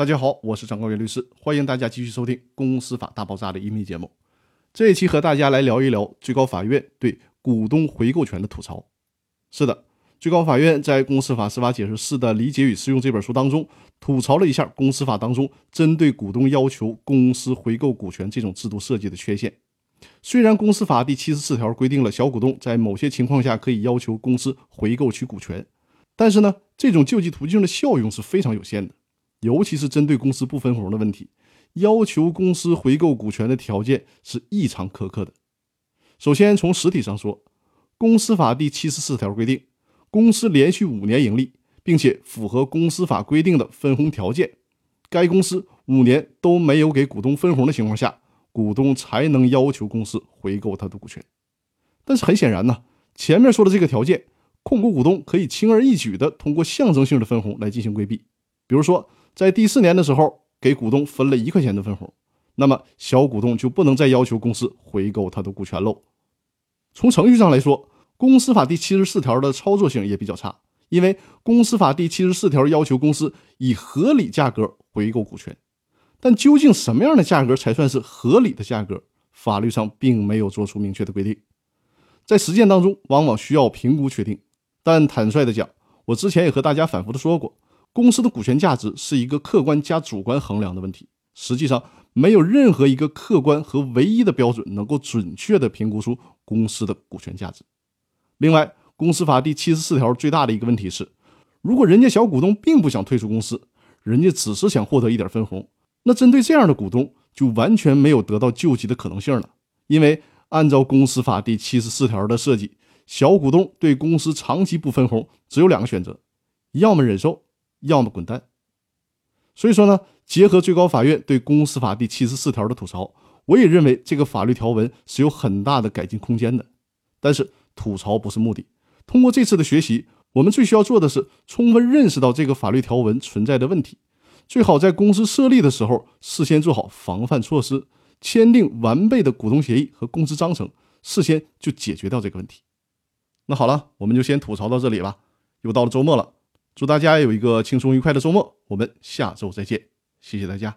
大家好，我是张高原律师，欢迎大家继续收听《公司法大爆炸》的音频节目。这一期和大家来聊一聊最高法院对股东回购权的吐槽。是的，最高法院在《公司法司法解释四的理解与适用》这本书当中，吐槽了一下公司法当中针对股东要求公司回购股权这种制度设计的缺陷。虽然公司法第七十四条规定了小股东在某些情况下可以要求公司回购其股权，但是呢，这种救济途径的效用是非常有限的。尤其是针对公司不分红的问题，要求公司回购股权的条件是异常苛刻的。首先，从实体上说，公司法第七十四条规定，公司连续五年盈利，并且符合公司法规定的分红条件，该公司五年都没有给股东分红的情况下，股东才能要求公司回购他的股权。但是很显然呢，前面说的这个条件，控股股东可以轻而易举地通过象征性的分红来进行规避，比如说。在第四年的时候，给股东分了一块钱的分红，那么小股东就不能再要求公司回购他的股权喽。从程序上来说，公司法第七十四条的操作性也比较差，因为公司法第七十四条要求公司以合理价格回购股权，但究竟什么样的价格才算是合理的价格，法律上并没有做出明确的规定，在实践当中往往需要评估确定。但坦率的讲，我之前也和大家反复的说过。公司的股权价值是一个客观加主观衡量的问题，实际上没有任何一个客观和唯一的标准能够准确的评估出公司的股权价值。另外，公司法第七十四条最大的一个问题是，如果人家小股东并不想退出公司，人家只是想获得一点分红，那针对这样的股东就完全没有得到救济的可能性了。因为按照公司法第七十四条的设计，小股东对公司长期不分红只有两个选择，要么忍受。要么滚蛋。所以说呢，结合最高法院对公司法第七十四条的吐槽，我也认为这个法律条文是有很大的改进空间的。但是吐槽不是目的，通过这次的学习，我们最需要做的是充分认识到这个法律条文存在的问题，最好在公司设立的时候事先做好防范措施，签订完备的股东协议和公司章程，事先就解决掉这个问题。那好了，我们就先吐槽到这里吧。又到了周末了。祝大家有一个轻松愉快的周末，我们下周再见，谢谢大家。